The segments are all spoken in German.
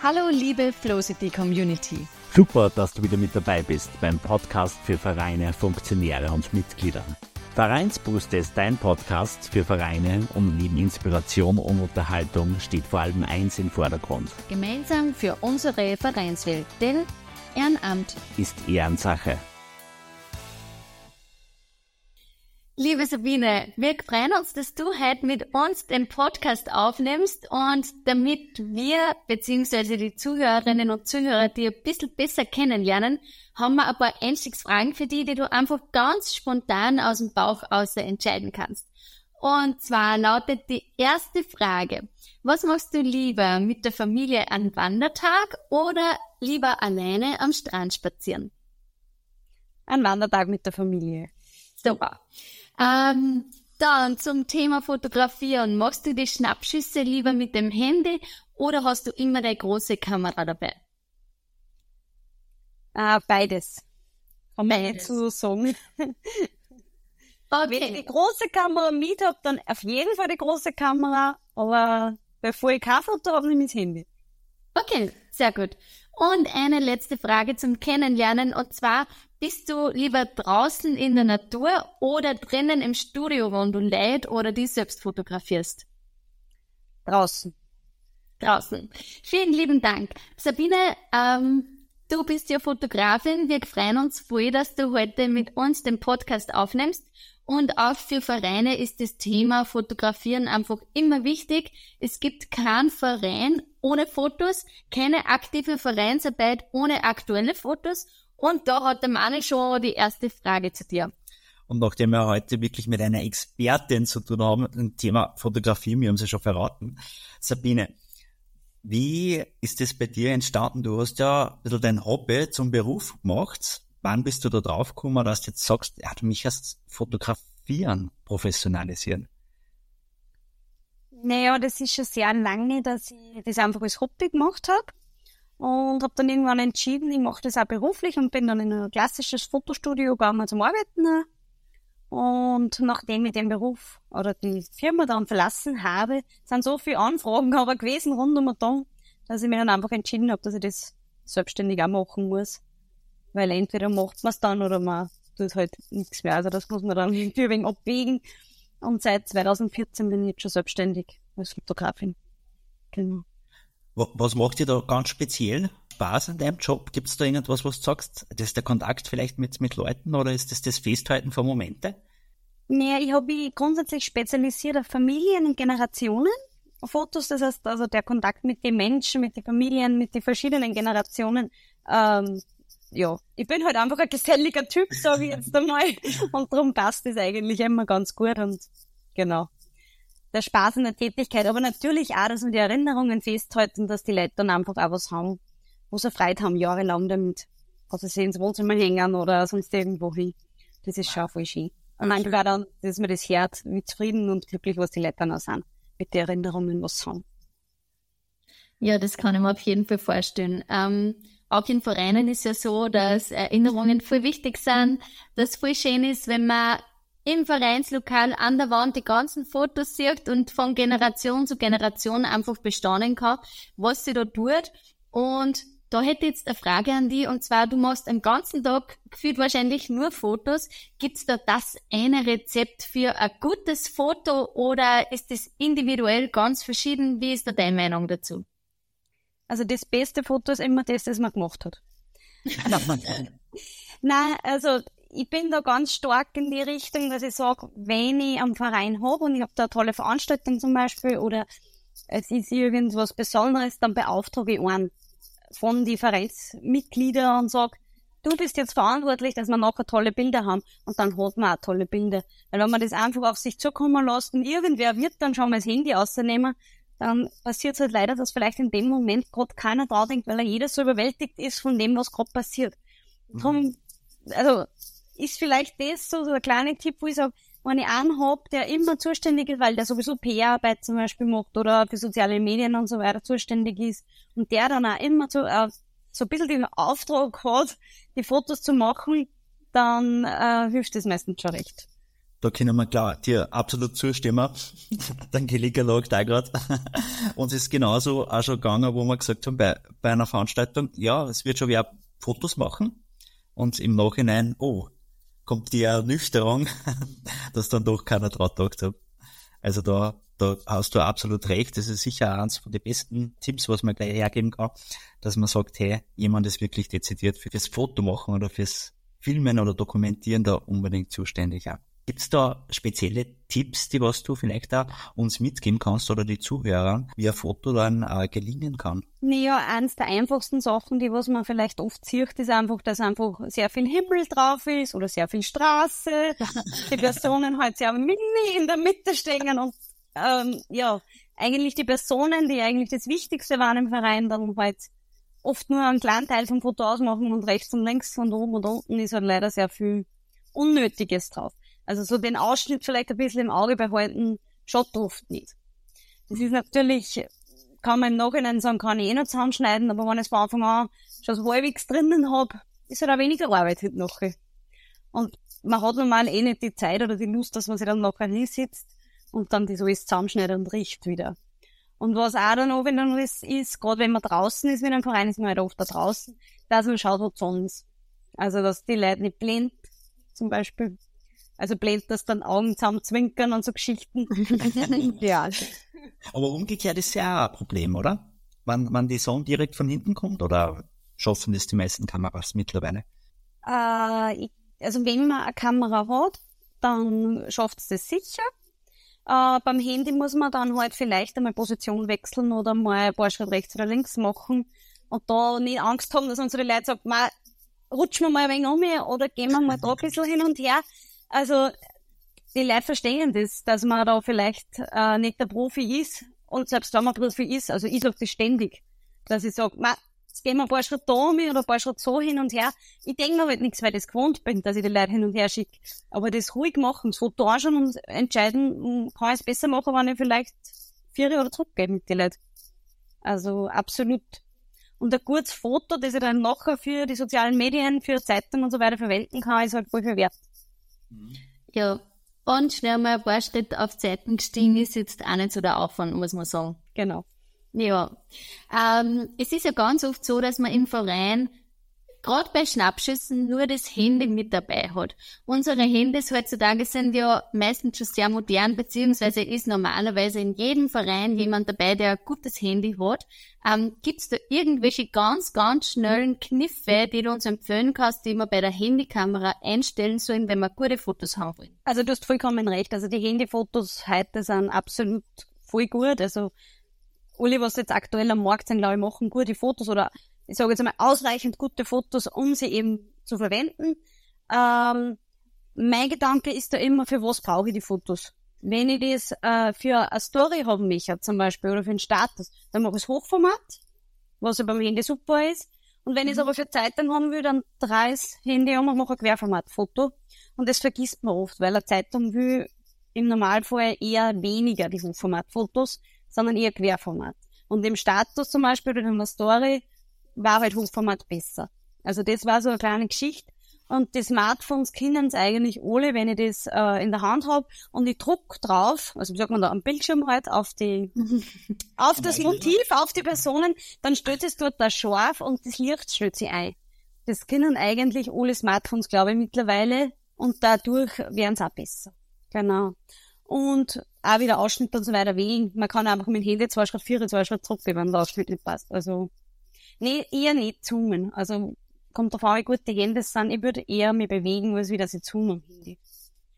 Hallo liebe Flowcity Community. Super, dass du wieder mit dabei bist beim Podcast für Vereine, Funktionäre und Mitglieder. Vereinsbooster ist dein Podcast für Vereine und neben Inspiration und Unterhaltung steht vor allem eins im Vordergrund. Gemeinsam für unsere Vereinswelt, denn Ehrenamt ist Ehrensache. Liebe Sabine, wir freuen uns, dass du heute mit uns den Podcast aufnimmst und damit wir bzw. die Zuhörerinnen und Zuhörer dir ein bisschen besser kennenlernen, haben wir ein paar Einstiegsfragen für dich, die du einfach ganz spontan aus dem Bauch aus entscheiden kannst. Und zwar lautet die erste Frage, was machst du lieber mit der Familie an Wandertag oder lieber alleine am Strand spazieren? Ein Wandertag mit der Familie. Super. Ähm, dann zum Thema Fotografieren. Machst du die Schnappschüsse lieber mit dem Handy oder hast du immer eine große Kamera dabei? Äh, beides. Kann man nicht so sagen. Okay. Wenn ich die große Kamera mit habe, dann auf jeden Fall die große Kamera, aber bevor ich kein Foto habe, nehme ich das Handy. Okay, sehr gut. Und eine letzte Frage zum Kennenlernen und zwar, bist du lieber draußen in der Natur oder drinnen im Studio, wo du leid oder die selbst fotografierst? Draußen. Draußen. Vielen lieben Dank. Sabine, ähm, du bist ja Fotografin. Wir freuen uns voll, dass du heute mit uns den Podcast aufnimmst. Und auch für Vereine ist das Thema Fotografieren einfach immer wichtig. Es gibt keinen Verein ohne Fotos, keine aktive Vereinsarbeit ohne aktuelle Fotos und da hat der Mani schon die erste Frage zu dir. Und nachdem wir heute wirklich mit einer Expertin zu tun haben, ein Thema Fotografie, wir haben sie schon verraten. Sabine, wie ist das bei dir entstanden? Du hast ja ein bisschen dein Hobby zum Beruf gemacht. Wann bist du da drauf gekommen, dass du jetzt sagst, ja, du mich hast Fotografieren professionalisieren? Naja, das ist schon sehr lange, dass ich das einfach als Hobby gemacht habe und habe dann irgendwann entschieden, ich mache das auch beruflich und bin dann in ein klassisches Fotostudio gegangen zum Arbeiten. Und nachdem ich den Beruf oder die Firma dann verlassen habe, sind so viele Anfragen aber gewesen rund um da, dass ich mir dann einfach entschieden habe, dass ich das selbstständig auch machen muss. Weil entweder macht man es dann oder man tut halt nichts mehr. Also das muss man dann irgendwie ein wenig abwägen. Und seit 2014 bin ich jetzt schon selbstständig als Fotografin. Genau. Was macht dir da ganz speziell Spaß an deinem Job? Gibt es da irgendwas, was du sagst? Das ist der Kontakt vielleicht mit, mit Leuten oder ist das das Festhalten von Momente? Nee, ich habe mich grundsätzlich spezialisiert auf Familien und Generationen. Fotos, das heißt also der Kontakt mit den Menschen, mit den Familien, mit den verschiedenen Generationen. Ähm, ja, ich bin halt einfach ein geselliger Typ, sage ich jetzt einmal. Und darum passt das eigentlich immer ganz gut und genau der Spaß in der Tätigkeit, aber natürlich auch, dass wir die Erinnerungen festhalten, dass die Leute dann einfach auch was haben, wo sie Freude haben, jahrelang damit. Also sie ins Wohnzimmer hängen oder sonst irgendwo hin. Das ist schon voll schön. Und manchmal auch dann, dass mir das Herz wie zufrieden und glücklich, was die Leute dann auch sind, mit den Erinnerungen, was sie haben. Ja, das kann ich mir auf jeden Fall vorstellen. Ähm, auch in Vereinen ist ja so, dass Erinnerungen voll wichtig sind, dass voll schön ist, wenn man im Vereinslokal an der Wand die ganzen Fotos sieht und von Generation zu Generation einfach bestaunen kann, was sie da tut. Und da hätte ich jetzt eine Frage an dich, und zwar, du machst den ganzen Tag gefühlt wahrscheinlich nur Fotos. Gibt's da das eine Rezept für ein gutes Foto oder ist das individuell ganz verschieden? Wie ist da deine Meinung dazu? Also das beste Foto ist immer das, das man gemacht hat. Nein, also ich bin da ganz stark in die Richtung, dass ich sage, wenn ich am Verein habe und ich habe da eine tolle Veranstaltung zum Beispiel oder es ist irgendwas Besonderes, dann beauftrage ich einen von die Vereinsmitglieder und sage, du bist jetzt verantwortlich, dass wir nachher tolle Bilder haben und dann hat man auch tolle Bilder. Weil wenn man das einfach auf sich zukommen lässt und irgendwer wird dann schon mal das Handy ausnehmen, dann passiert es halt leider, dass vielleicht in dem Moment gerade keiner da denkt, weil er jeder so überwältigt ist von dem, was gerade passiert. Mhm. Darum, also ist vielleicht das so, so ein kleiner Tipp, wo ich sage, wenn ich einen hab, der immer zuständig ist, weil der sowieso PR-Arbeit zum Beispiel macht oder für soziale Medien und so weiter zuständig ist und der dann auch immer so, äh, so ein bisschen den Auftrag hat, die Fotos zu machen, dann äh, hilft das meistens schon recht. Da können wir klar dir absolut zustimmen. Der Angelika lag da gerade. Uns ist genauso auch schon gegangen, wo wir gesagt haben, bei, bei einer Veranstaltung, ja, es wird schon wer Fotos machen. Und im Nachhinein, oh, kommt die Ernüchterung, dass dann doch keiner drauf gedacht hat. Also da, da hast du absolut recht. Das ist sicher eins von den besten Tipps, was man gleich hergeben kann, dass man sagt, hey, jemand ist wirklich dezidiert für das Foto machen oder fürs Filmen oder Dokumentieren da unbedingt zuständig. Auch. Gibt's da spezielle Tipps, die was du vielleicht da uns mitgeben kannst oder die Zuhörer, wie ein Foto dann äh, gelingen kann? Naja, eins der einfachsten Sachen, die was man vielleicht oft sieht, ist einfach, dass einfach sehr viel Himmel drauf ist oder sehr viel Straße, die Personen halt sehr mini in der Mitte stehen und ähm, ja, eigentlich die Personen, die eigentlich das Wichtigste waren im Verein, dann halt oft nur einen kleinen Teil vom Foto ausmachen und rechts und links und oben und unten ist halt leider sehr viel Unnötiges drauf. Also so den Ausschnitt vielleicht ein bisschen im Auge behalten, schaut oft nicht. Das ist natürlich, kann man im Nachhinein sagen, kann ich eh noch zusammenschneiden, aber wenn ich es von Anfang an schon so halbwegs drinnen habe, ist halt auch weniger Arbeit heute nachher. Und man hat normal eh nicht die Zeit oder die Lust, dass man sich dann nachher hinsitzt und dann das alles zusammenschneidet und riecht wieder. Und was auch dann auch wenn dann ist, ist gerade wenn man draußen ist, wenn ein Verein ist man halt oft da draußen, dass man schaut, wo die Sonne ist. Also, dass die Leute nicht blind, zum Beispiel, also blendet das dann Augen zusammen zwinkern und so Geschichten. ja. Aber umgekehrt ist ja auch ein Problem, oder? Wann, wann die Sonne direkt von hinten kommt oder schaffen das die meisten Kameras mittlerweile? Äh, ich, also wenn man eine Kamera hat, dann schafft es das sicher. Äh, beim Handy muss man dann halt vielleicht einmal Position wechseln oder mal ein paar Schritte rechts oder links machen und da nicht Angst haben, dass unsere Leute sagen, rutschen wir mal ein wenig um oder gehen wir mal da ein bisschen hin und her. Also die Leute verstehen das, dass man da vielleicht äh, nicht der Profi ist und selbst wenn man Profi ist, also ich sage das ständig, dass ich sage, jetzt gehen wir ein paar Schritte da um oder ein paar Schritte so hin und her. Ich denke mir halt nichts, weil ich das gewohnt bin, dass ich die Leute hin und her schicke. Aber das ruhig machen, das Foto anschauen und entscheiden, hm, kann ich es besser machen, wenn ich vielleicht vier oder zurückgebe mit den Leuten. Also absolut. Und ein gutes Foto, das ich dann nachher für die sozialen Medien, für Zeitungen und so weiter verwenden kann, ist halt voll viel wert. Ja, und schnell mal ein paar Schritte auf Zeiten gestiegen ist jetzt auch nicht so der Aufwand, muss man sagen. Genau. Ja. Ähm, es ist ja ganz oft so, dass man im Verein gerade bei Schnappschüssen nur das Handy mit dabei hat. Unsere Handys heutzutage sind ja meistens schon sehr modern, beziehungsweise ist normalerweise in jedem Verein jemand dabei, der ein gutes Handy hat. Ähm, Gibt es da irgendwelche ganz, ganz schnellen Kniffe, die du uns empfehlen kannst, die man bei der Handykamera einstellen sollen, wenn wir gute Fotos haben wollen? Also du hast vollkommen recht. Also die Handyfotos heute sind absolut voll gut. Also alle, was jetzt aktuell am Markt sind, glaube ich, machen gute Fotos oder ich sage jetzt einmal, ausreichend gute Fotos, um sie eben zu verwenden. Ähm, mein Gedanke ist da immer, für was brauche ich die Fotos? Wenn ich das äh, für eine Story haben möchte, zum Beispiel, oder für einen Status, dann mache ich es Hochformat, was ja beim Handy super ist. Und wenn ich es mhm. aber für Zeitung haben will, dann drehe ich das Handy um und mache ein Querformatfoto. Und das vergisst man oft, weil eine Zeitung will im Normalfall eher weniger die Hochformatfotos, sondern eher Querformat. Und im Status zum Beispiel oder in einer Story war halt Hochformat besser. Also das war so eine kleine Geschichte. Und die Smartphones kennen es eigentlich alle, wenn ich das äh, in der Hand habe und ich druck drauf, also wie sagt man da, am Bildschirm halt, auf die, auf das Motiv, auf die Personen, dann stellt es dort da scharf und das Licht stellt sich ein. Das kennen eigentlich alle Smartphones, glaube ich, mittlerweile und dadurch werden es auch besser. Genau. Und auch wieder Ausschnitt und so weiter wählen. Man kann einfach mit dem Handy zwei Schritt vier, zwei Schritt zurückgehen, wenn der Ausschnitt nicht passt. Also Nee, eher nicht zoomen. Also kommt drauf an, wie gut die Hände sind. Ich würde eher mich bewegen, als wieder sie zoomen.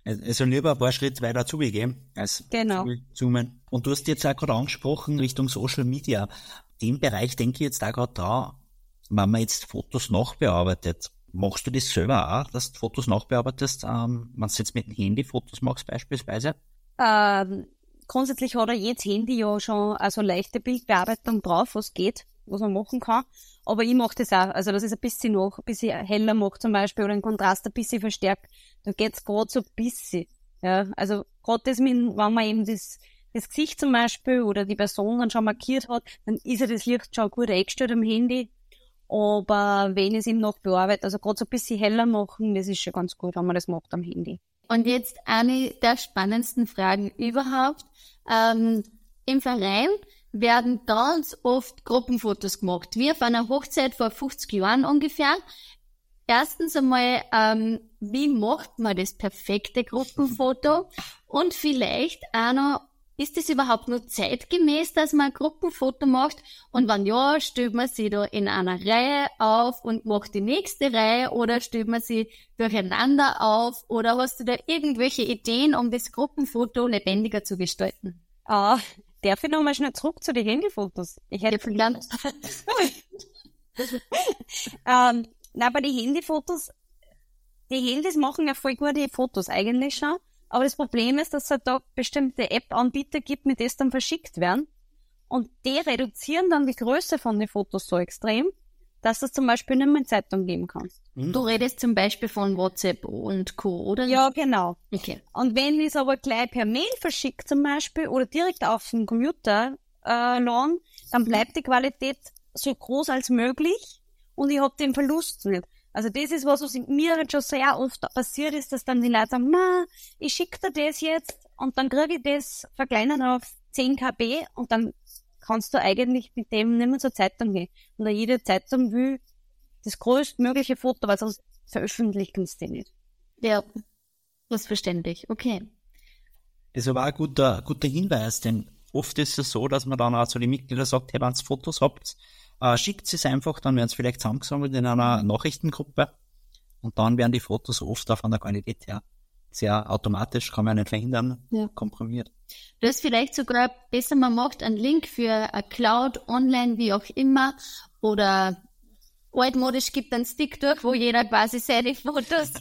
Also lieber ein paar Schritte weiter zugehen, als genau. zoomen. Und du hast jetzt auch gerade angesprochen, Richtung Social Media. Den Bereich denke ich jetzt auch gerade da, wenn man jetzt Fotos nachbearbeitet. Machst du das selber auch, dass du Fotos nachbearbeitest, ähm, wenn du jetzt mit dem Handy Fotos machst beispielsweise? Ähm, grundsätzlich hat er jedes Handy ja schon also leichte Bildbearbeitung drauf, was geht was man machen kann. Aber ich mache das auch. Also, ich es ein bisschen noch, ein bisschen heller mache zum Beispiel oder den Kontrast ein bisschen verstärkt. Da geht's gerade so ein bisschen. Ja, also, gerade das mit, wenn man eben das, das Gesicht zum Beispiel oder die Person dann schon markiert hat, dann ist ja das Licht schon gut eingestellt am Handy. Aber wenn ich es eben noch bearbeite, also gerade so ein bisschen heller machen, das ist schon ganz gut, wenn man das macht am Handy. Und jetzt eine der spannendsten Fragen überhaupt. Ähm, Im Verein werden ganz oft Gruppenfotos gemacht, wie auf einer Hochzeit vor 50 Jahren ungefähr. Erstens einmal, ähm, wie macht man das perfekte Gruppenfoto? Und vielleicht auch noch, ist es überhaupt nur zeitgemäß, dass man ein Gruppenfoto macht? Und wenn ja, stellt man sie da in einer Reihe auf und macht die nächste Reihe oder stellt man sie durcheinander auf? Oder hast du da irgendwelche Ideen, um das Gruppenfoto lebendiger zu gestalten? Ah, darf ich noch mal schnell zurück zu den Handyfotos? Ich hätte verlernt. ähm, na, bei den Handyfotos, die Handys machen ja voll gute Fotos eigentlich schon. Aber das Problem ist, dass es halt da bestimmte App-Anbieter gibt, mit denen dann verschickt werden. Und die reduzieren dann die Größe von den Fotos so extrem, dass du es zum Beispiel nicht mehr in Zeitung geben kannst. Mhm. Du redest zum Beispiel von WhatsApp und Co., oder? Ja, genau. Okay. Und wenn ich es aber gleich per Mail verschicke zum Beispiel oder direkt auf den Computer äh, laden, dann bleibt die Qualität so groß als möglich und ich habe den Verlust nicht. Also das ist was, was mir halt schon sehr oft passiert ist, dass dann die Leute sagen, ma, ich schicke dir das jetzt und dann kriege ich das verkleinert auf 10 KB und dann kannst du eigentlich mit dem nicht mehr zur Zeitung gehen. Und jede Zeitung will das größtmögliche Foto, weil sonst veröffentlichen sie nicht. Ja, das ist verständlich. Okay. Das ist aber auch ein guter, guter Hinweis, denn oft ist es so, dass man dann auch zu den Mitgliedern sagt, hey, wenn ihr Fotos habt, äh, schickt es einfach, dann werden es vielleicht zusammengesammelt in einer Nachrichtengruppe und dann werden die Fotos oft auch von der Qualität her sehr automatisch, kann man nicht verhindern, ja. komprimiert. Das vielleicht sogar besser, man macht einen Link für eine Cloud online, wie auch immer, oder altmodisch gibt einen Stick durch, wo jeder quasi seine Fotos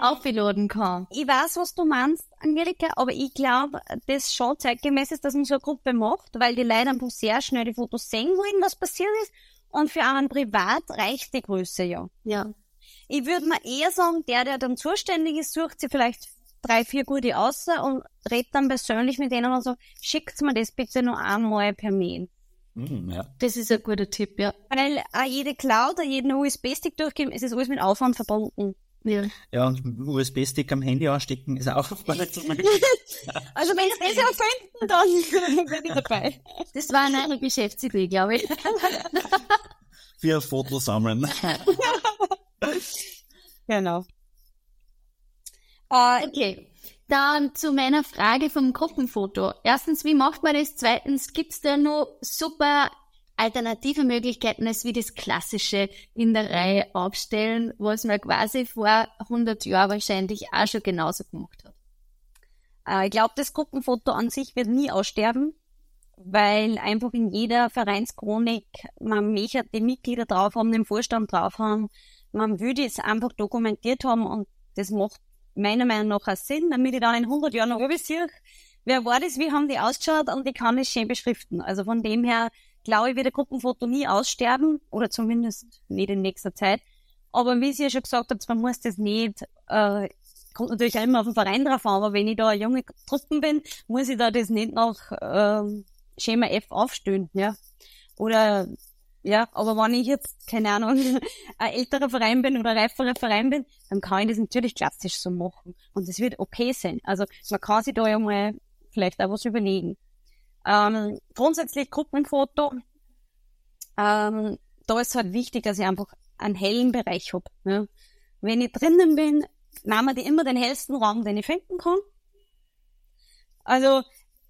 aufladen kann. Ich weiß, was du meinst, Angelika, aber ich glaube, das schon zeitgemäß ist, dass man so eine Gruppe macht, weil die Leute einfach sehr schnell die Fotos sehen wollen, was passiert ist. Und für einen privat reicht die Größe ja. Ja. Ich würde mir eher sagen, der, der dann zuständig ist, sucht sich vielleicht drei, vier gute aus und redet dann persönlich mit denen und so, schickt mir das bitte noch einmal per Mail. Mm, ja. Das ist ein guter Tipp, ja. Weil auch jede Cloud, jeden USB-Stick durchgeben, es ist alles mit Aufwand verbunden. Ja. ja, und USB-Stick am Handy anstecken ist auch nicht so Also wenn es das erfinden, dann bin ich dabei. Das war eine Geschäftsidee, glaube ich. Für Fotos sammeln. genau. Uh, okay. Dann zu meiner Frage vom Gruppenfoto. Erstens, wie macht man das? Zweitens, gibt's da nur super alternative Möglichkeiten als wie das klassische in der Reihe aufstellen, was man quasi vor 100 Jahren wahrscheinlich auch schon genauso gemacht hat? Äh, ich glaube, das Gruppenfoto an sich wird nie aussterben, weil einfach in jeder Vereinschronik man möchte die Mitglieder drauf haben, den Vorstand drauf haben. Man würde es einfach dokumentiert haben und das macht meiner Meinung nach auch Sinn, damit ich dann in 100 Jahren noch übersehe, wer war das, wie haben die ausgeschaut und ich kann es schön beschriften. Also von dem her glaube ich, wird ein Gruppenfoto nie aussterben oder zumindest nicht in nächster Zeit. Aber wie Sie ja schon gesagt habt, man muss das nicht, äh, kommt natürlich auch immer auf den Verein drauf an, aber wenn ich da junge Truppen bin, muss ich da das nicht nach äh, Schema F aufstellen, ja. Oder ja, aber wenn ich jetzt, keine Ahnung, ein älterer Verein bin oder ein reiferer Verein bin, dann kann ich das natürlich klassisch so machen. Und das wird okay sein. Also man kann sich da ja mal vielleicht auch was überlegen. Ähm, grundsätzlich Gruppenfoto, ähm, da ist halt wichtig, dass ich einfach einen hellen Bereich hab. Ne? Wenn ich drinnen bin, nehmen wir immer den hellsten Raum, den ich finden kann. Also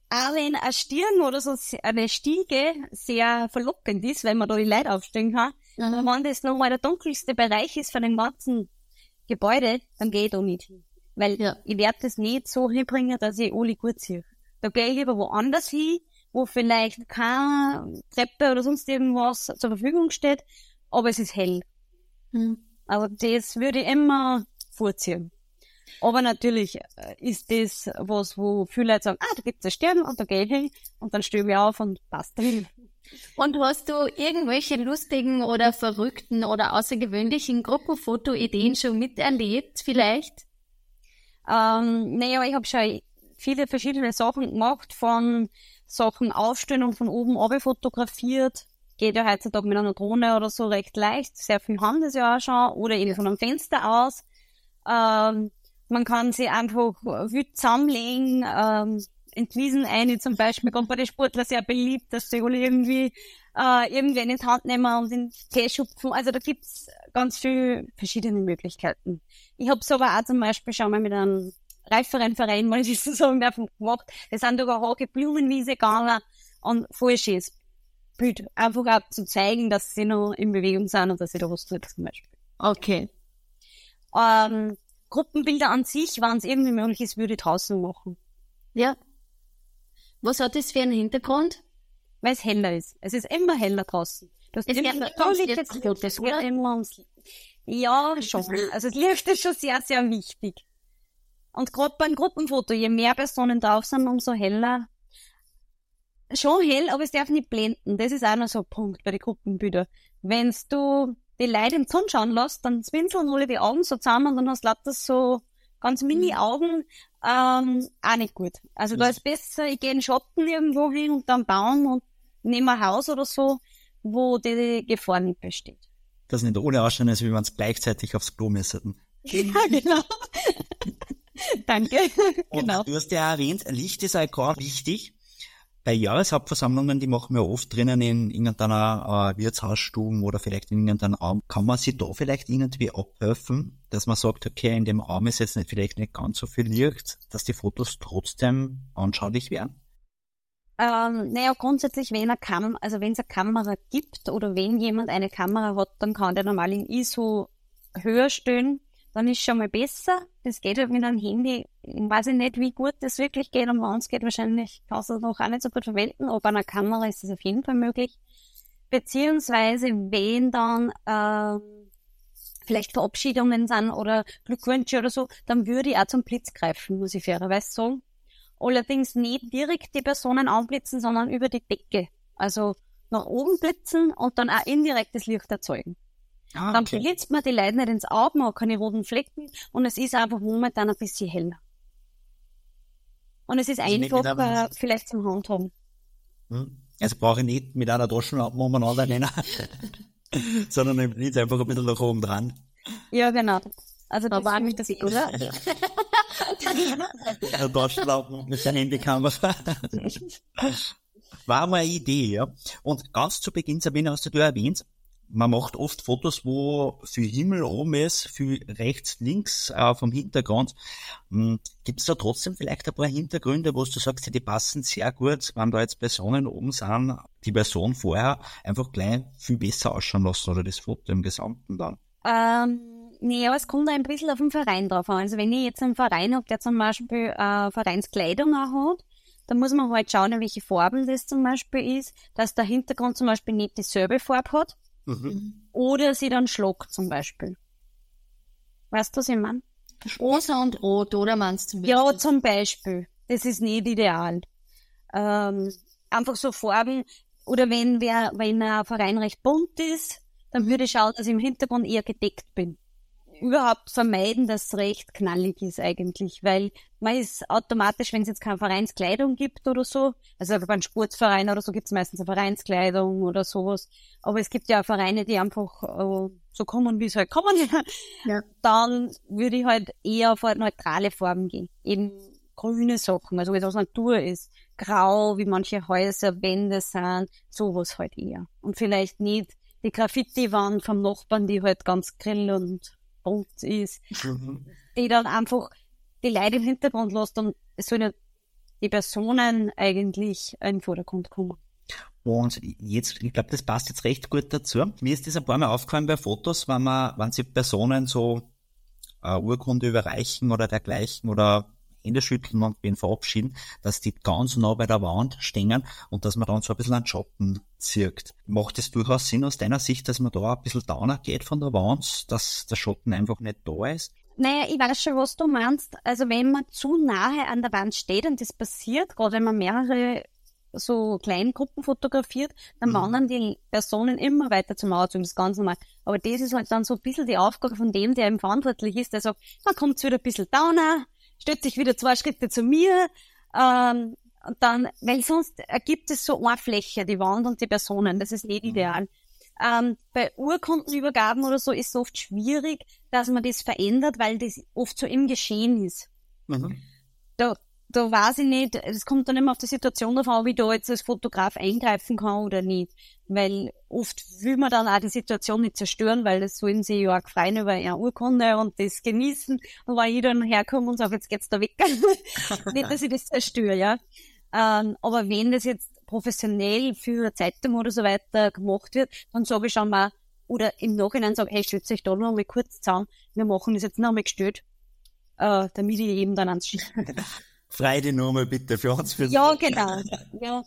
auch wenn ein Stirn oder so eine Stiege sehr verlockend ist, wenn man da die Leute aufstellen kann, mhm. wenn das nochmal der dunkelste Bereich ist von dem ganzen Gebäude, dann gehe ich da nicht hin. Weil ja. ich werde das nicht so hinbringen, dass ich alle gut sehe. Da gehe ich lieber woanders hin, wo vielleicht keine Treppe oder sonst irgendwas zur Verfügung steht, aber es ist hell. Mhm. Also das würde ich immer vorziehen. Aber natürlich äh, ist das was, wo viele Leute sagen, ah, da gibt's einen Stern und da gehe ich hin und dann stehe ich auf und passt drin. Und hast du irgendwelche lustigen oder verrückten oder außergewöhnlichen Gruppenfoto-Ideen schon miterlebt, vielleicht? Ähm, naja, ich habe schon viele verschiedene Sachen gemacht, von Sachen aufstellen und von oben runter fotografiert. Geht ja heutzutage mit einer Drohne oder so recht leicht. Sehr viel haben das ja auch schon. Oder eben von einem Fenster aus. Ähm, Man kann sie einfach wild zusammenlegen, ähm, in Wiesen ein, zum Beispiel, gerade bei den Sportlern sehr beliebt, dass sie alle irgendwie äh, irgendwen in die Hand nehmen und in Tee schupfen. Also da gibt's ganz viele verschiedene Möglichkeiten. Ich habe aber auch zum Beispiel schon mal mit einem reiferen Verein, mal ich so sagen darf, gemacht. Das sind sogar Hage Blumenwiese gegangen und voll schönes Bild. Einfach auch zu zeigen, dass sie noch in Bewegung sind und dass sie da was tut zum Beispiel. Okay. Ähm, Gruppenbilder an sich, wenn es irgendwie möglich ist, würde ich draußen machen. Ja. Was hat das für einen Hintergrund? Weil es heller ist. Es ist immer heller draußen. Das Es immer, jetzt oder? immer ums Licht. Ja, schon. Also das Licht ist schon sehr, sehr wichtig. Und gerade beim Gruppenfoto, je mehr Personen drauf sind, umso heller. Schon hell, aber es darf nicht blenden. Das ist auch noch so ein Punkt bei den Gruppenbildern. Wenn's du die Leute im Sonne schauen lässt, dann zwinseln alle die Augen so zusammen und dann hast du lauter so ganz mini Augen, ähm, auch nicht gut. Also da ist besser, ich gehe in den Schatten irgendwo hin und dann Baum und nehme ein Haus oder so, wo die Gefahr nicht besteht. Das nicht ohne ausschauen, als wie wir uns gleichzeitig aufs Klo müssen. Ja, genau. Danke. Und genau. du hast ja erwähnt, Licht ist auch wichtig. Bei Jahreshauptversammlungen, die machen wir oft drinnen in irgendeiner äh, Wirtshausstuben oder vielleicht in irgendeinem Raum. Kann man sich da vielleicht irgendwie abhelfen, dass man sagt, okay, in dem Raum ist jetzt nicht, vielleicht nicht ganz so viel Licht, dass die Fotos trotzdem anschaulich werden? Ähm, naja, grundsätzlich, wenn er Kam also wenn es eine Kamera gibt oder wenn jemand eine Kamera hat, dann kann der normal in ISO höher stellen. Dann ist schon mal besser. Das geht halt mit einem Handy. Ich weiß nicht, wie gut das wirklich geht. Und wenn es geht, wahrscheinlich kannst du es noch auch nicht so gut verwenden. Aber bei einer Kamera ist das auf jeden Fall möglich. Beziehungsweise, wenn dann ähm, vielleicht Verabschiedungen sind oder Glückwünsche oder so, dann würde ich auch zum Blitz greifen, muss ich fairerweise sagen. Allerdings nicht direkt die Personen anblitzen, sondern über die Decke. Also nach oben blitzen und dann auch indirektes Licht erzeugen. Ah, Dann blitzt man die Leute nicht ins Auge, man hat keine roten Flecken und es ist einfach momentan ein bisschen heller. Und es ist Also nicht einfach mit einem- äh, vielleicht zum Handhaben. Hm? Also brauche ich nicht mit einer Taschenlampe umeinander rennen, sondern ich blitze einfach ein bisschen nach oben dran. Ja, genau. Also Da war mich das, oder? Eine Taschenlampe mit der Handykamera. War mal eine Idee, ja. Und ganz zu Beginn, Sabine, hast du da erwähnt, man macht oft Fotos, wo viel Himmel oben ist, viel rechts, links äh, vom Hintergrund. Gibt es da trotzdem vielleicht ein paar Hintergründe, wo du sagst, die passen sehr gut, wenn da jetzt Personen oben sind, die Person vorher einfach gleich viel besser ausschauen lassen oder das Foto im Gesamten dann? Ähm, nee, aber es kommt ein bisschen auf den Verein drauf an. Also wenn ich jetzt einen Verein habe, der zum Beispiel äh, Vereinskleidung auch hat, dann muss man halt schauen, welche Farben das zum Beispiel ist, dass der Hintergrund zum Beispiel nicht dieselbe Farbe hat oder sie dann schlockt zum Beispiel. Weißt du, was ich meine? Rosa und Rot, oder meinst du? Ja, zum Beispiel. Das ist nicht ideal. Ähm, einfach so Farben, oder wenn wer, wenn ein Verein recht bunt ist, dann würde ich schauen, dass ich im Hintergrund eher gedeckt bin. Überhaupt vermeiden, dass es recht knallig ist eigentlich, weil man ist automatisch, wenn es jetzt keine Vereinskleidung gibt oder so, also bei einem Sportverein oder so gibt es meistens eine Vereinskleidung oder sowas, aber es gibt ja auch Vereine, die einfach äh, so kommen, wie es halt kommen, Ja. dann würde ich halt eher auf halt neutrale Farben gehen. Eben grüne Sachen, also was Natur ist. Grau, wie manche Häuser, Wände sind, sowas halt eher. Und vielleicht nicht die Graffiti-Wand vom Nachbarn, die halt ganz grill und bunt ist, die dann einfach die Leute im Hintergrund lässt und es sollen die Personen eigentlich in den Vordergrund kommen. Und jetzt, ich glaube, das passt jetzt recht gut dazu. Mir ist das ein paar Mal aufgefallen bei Fotos, wenn man, wenn sie Personen so äh, Urkunde überreichen oder dergleichen oder Hände schütteln und wen verabschieden, dass die ganz nah bei der Wand stehen und dass man dann so ein bisschen einen Schatten zirkt. Macht es durchaus Sinn aus deiner Sicht, dass man da ein bisschen downer geht von der Wand, dass der Schatten einfach nicht da ist? Naja, ich weiß schon, was du meinst. Also wenn man zu nahe an der Wand steht und das passiert, gerade wenn man mehrere so kleinen Gruppen fotografiert, dann Mhm. wandern die Personen immer weiter zum Auto, das ist ganz normal. Aber das ist halt dann so ein bisschen die Aufgabe von dem, der eben verantwortlich ist, der sagt, man kommt wieder ein bisschen downer, stellt sich wieder zwei Schritte zu mir, ähm, und dann, weil sonst ergibt es so eine Fläche, die Wand und die Personen, das ist nicht Mhm. ideal. Ähm, bei Urkundenübergaben oder so ist es oft schwierig, dass man das verändert, weil das oft so im Geschehen ist. Mhm. Da, da weiß ich nicht, es kommt dann immer auf die Situation drauf an, wie da jetzt als Fotograf eingreifen kann oder nicht. Weil oft will man dann auch die Situation nicht zerstören, weil das sollen sie ja auch freuen über ihre Urkunde und das genießen. Und wenn ich dann herkomme und sage, jetzt geht's da weg. nicht, dass ich das zerstöre, ja. Ähm, aber wenn das jetzt professionell für eine Zeitung oder so weiter gemacht wird, dann sage ich schon mal, oder im Nachhinein sage, hey, stellt euch da noch mal kurz zusammen, wir machen das jetzt noch mal gestellt, äh, damit ich eben dann ans Frei die Nummer bitte für uns. Für ja, genau. Ja.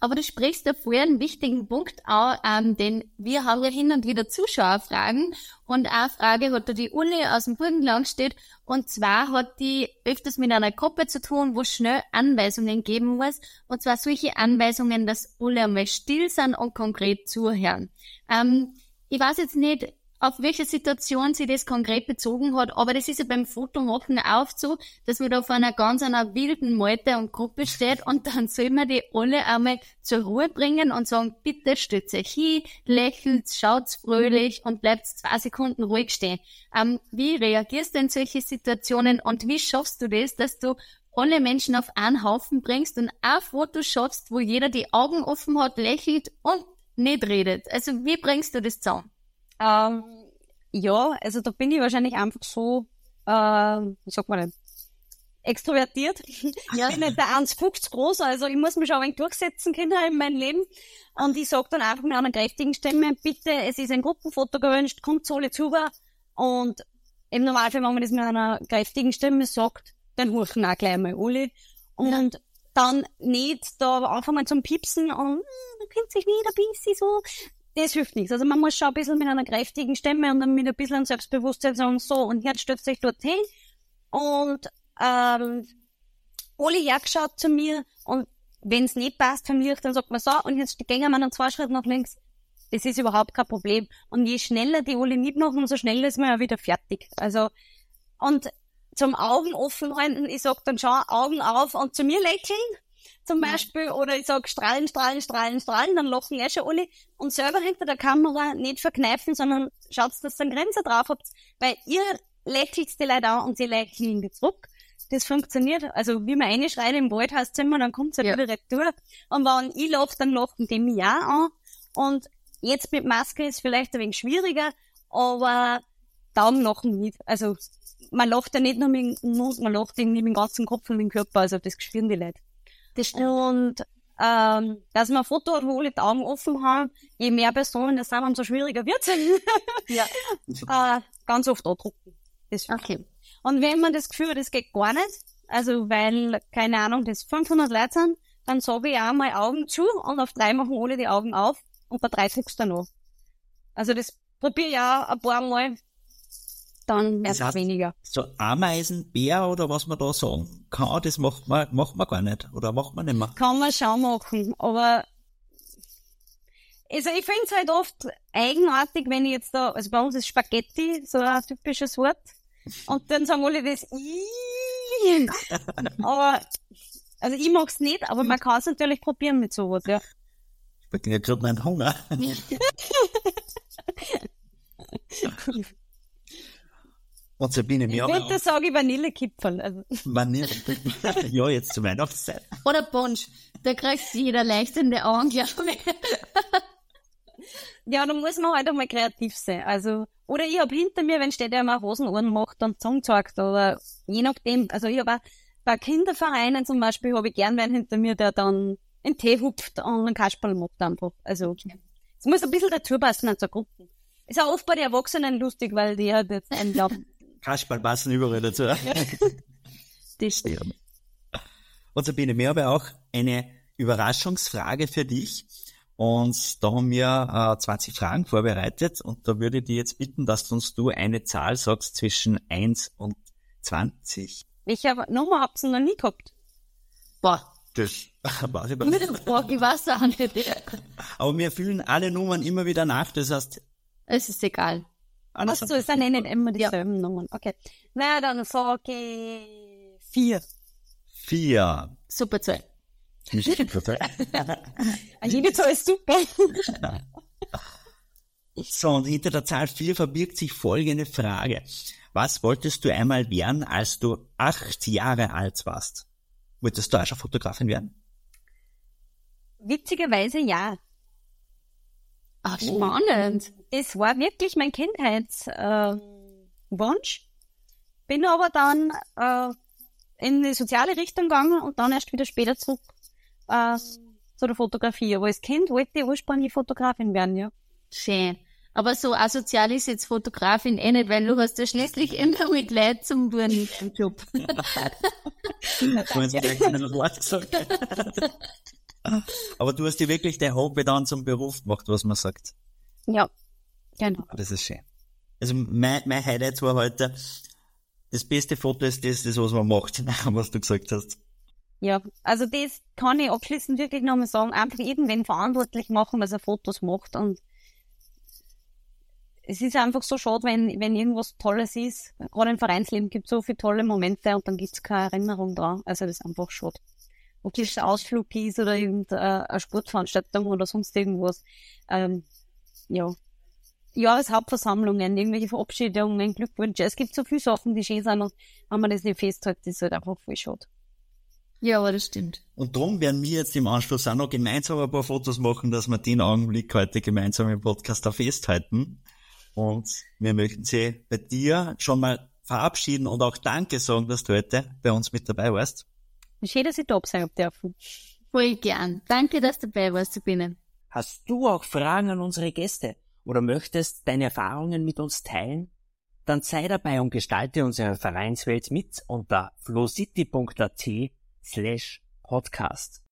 Aber du sprichst da vorher einen wichtigen Punkt an, ähm, denn wir haben ja hin und wieder Zuschauerfragen und eine Frage hat da die Uli aus dem Burgenland steht und zwar hat die öfters mit einer Gruppe zu tun, wo schnell Anweisungen geben muss und zwar solche Anweisungen, dass alle einmal still sind und konkret zuhören. Ähm, ich weiß jetzt nicht, auf welche Situation sie das konkret bezogen hat, aber das ist ja beim Fotomachen oft so, dass man da vor einer ganz einer wilden Meute und Gruppe steht und dann soll man die alle einmal zur Ruhe bringen und sagen, bitte stützt euch hin, lächelt, schaut fröhlich und bleibt zwei Sekunden ruhig stehen. Ähm, wie reagierst du in solche Situationen und wie schaffst du das, dass du alle Menschen auf einen Haufen bringst und ein Foto schaffst, wo jeder die Augen offen hat, lächelt und nicht redet? Also wie bringst du das zusammen? Ähm, ja, also da bin ich wahrscheinlich einfach so, äh, wie sagt man denn, extrovertiert. Ja. Ich bin nicht der 1,50 groß, also ich muss mich schon ein wenig durchsetzen können in meinem Leben. Und ich sage dann einfach mit einer kräftigen Stimme, bitte, es ist ein Gruppenfoto gewünscht, kommt alle zu. Und im Normalfall, wenn man das mit einer kräftigen Stimme sagt, dann huchen auch gleich mal alle. Und ja. dann nicht da einfach mal zum Piepsen und, äh, da kennt sich nicht ein bisschen so das hilft nichts. Also man muss schon ein bisschen mit einer kräftigen Stimme und dann mit ein bisschen Selbstbewusstsein sagen, so, und jetzt stützt sich dorthin. Und ähm, Oli hergeschaut zu mir und wenn es nicht passt vom Licht, dann sagt man so, und jetzt gehen wir noch zwei Schritte nach links. Das ist überhaupt kein Problem. Und je schneller die Oli mitmachen, umso schneller ist man ja wieder fertig. Also, und zum Augen offen halten, ich sag dann schon Augen auf und zu mir lächeln zum Beispiel, oder ich sag strahlen, strahlen, strahlen, strahlen, dann lachen eh schon alle und selber hinter der Kamera nicht verkneifen, sondern schaut, dass ihr eine Grenze drauf habt, weil ihr lächelt die Leute an und sie lächeln zurück. Das funktioniert. Also, wie man reinschreit im Wald heißt immer, dann kommt's ja. wieder retour. Und wenn ich lache, dann lachen die mich auch an. Und jetzt mit Maske ist vielleicht ein wenig schwieriger, aber Daumen lachen nicht. Also, man lacht ja nicht nur mit dem Mund, man lacht irgendwie mit dem ganzen Kopf und mit dem Körper. Also, das spüren die Leute. Das stimmt. Und ähm, dass man ein Foto hat, wo alle die Augen offen haben, je mehr Personen das sind, umso schwieriger wird es. ja. äh, ganz oft andrucken. Das okay. Und wenn man das Gefühl hat, das geht gar nicht, also weil, keine Ahnung, das 500 Leute sind, dann sage ich auch mal Augen zu und auf drei machen alle die Augen auf und bei drei drückst du noch. Also das probiere ich auch ein paar Mal dann mehr das weniger. So Ameisenbär oder was man da sagen kann, das macht man, macht man gar nicht oder macht man nicht mehr. Kann man schon machen, aber also ich finde es halt oft eigenartig, wenn ich jetzt da, also bei uns ist Spaghetti so ein typisches Wort und dann sagen alle das aber also ich mag's nicht, aber man kann es natürlich probieren mit sowas, ja. Ich bin ja gerade meinen Hunger. Und Sabine, wir haben Bitte sage ich Vanillekipferl. Also. Vanillekipferl. ja, jetzt zur Weihnachtszeit. Oder Punsch. Da kriegst du jeder leicht in die Augen, glaube Ja, da muss man halt einmal kreativ sein. Also, oder ich habe hinter mir, wenn steht der mal Hosenohren macht und Song zeigt, oder je nachdem. Also ich habe bei Kindervereinen zum Beispiel habe ich gern wen hinter mir, der dann einen Tee hupft und einen Kasperl macht einfach. Also, es muss ein bisschen dazu passen zur Gruppe. Ist auch oft bei den Erwachsenen lustig, weil die halt jetzt einen glauben, Kasperl passen überall dazu. das stimmt. Und Sabine, wir haben auch eine Überraschungsfrage für dich. Und da haben wir äh, 20 Fragen vorbereitet und da würde ich dir jetzt bitten, dass du uns du eine Zahl sagst zwischen 1 und 20. Ich habe Nummer hab's noch nie gehabt. Boah. Das weiß ich nicht. Ich weiß auch nicht. Aber wir fühlen alle Nummern immer wieder nach, das heißt. Es ist egal. Ach so, es sind nicht immer dieselben ja. Nummern. Okay. Na, dann sage ich vier. Vier. Super Zahl. Jede Zahl ist super. So, und hinter der Zahl 4 verbirgt sich folgende Frage. Was wolltest du einmal werden, als du acht Jahre alt warst? Wolltest du auch schon Fotografin werden? Witzigerweise ja. Ach, spannend. Das war wirklich mein Kindheitswunsch. Äh, Bin aber dann äh, in die soziale Richtung gegangen und dann erst wieder später zurück äh, zu der Fotografie. Aber als Kind wollte ich ursprünglich Fotografin werden, ja. Schön. Aber so asozial ist jetzt Fotografin eh nicht, weil du hast ja schließlich immer mit Leid zum tun im Job. Aber du hast dir wirklich der Hobby dann zum Beruf gemacht, was man sagt. Ja, genau. Das ist schön. Also mein, mein Highlight war heute, das beste Foto ist das, das was man macht, was du gesagt hast. Ja, also das kann ich abschließend wirklich nochmal sagen, einfach irgendwen verantwortlich machen, dass er Fotos macht und es ist einfach so schade, wenn, wenn irgendwas Tolles ist. Gerade im Vereinsleben gibt es so viele tolle Momente und dann gibt es keine Erinnerung dran. Also das ist einfach schade. Ob das ein Ausflug ist oder irgendeine Sportveranstaltung oder sonst irgendwas. Ähm, ja. Jahreshauptversammlungen, irgendwelche Verabschiedungen, Glückwünsche. Es gibt so viele Sachen, die schön sind und wenn man das nicht festhält, ist halt einfach voll schade. Ja, aber das stimmt. Und darum werden wir jetzt im Anschluss auch noch gemeinsam ein paar Fotos machen, dass wir den Augenblick heute gemeinsam im Podcast auch festhalten. Und wir möchten Sie bei dir schon mal verabschieden und auch Danke sagen, dass du heute bei uns mit dabei warst. Schön, dass ich da sein dürfen. Voll gern. Danke, dass du dabei warst, Sabine. Hast du auch Fragen an unsere Gäste oder möchtest deine Erfahrungen mit uns teilen? Dann sei dabei und gestalte unsere Vereinswelt mit unter flowcity.at slash podcast.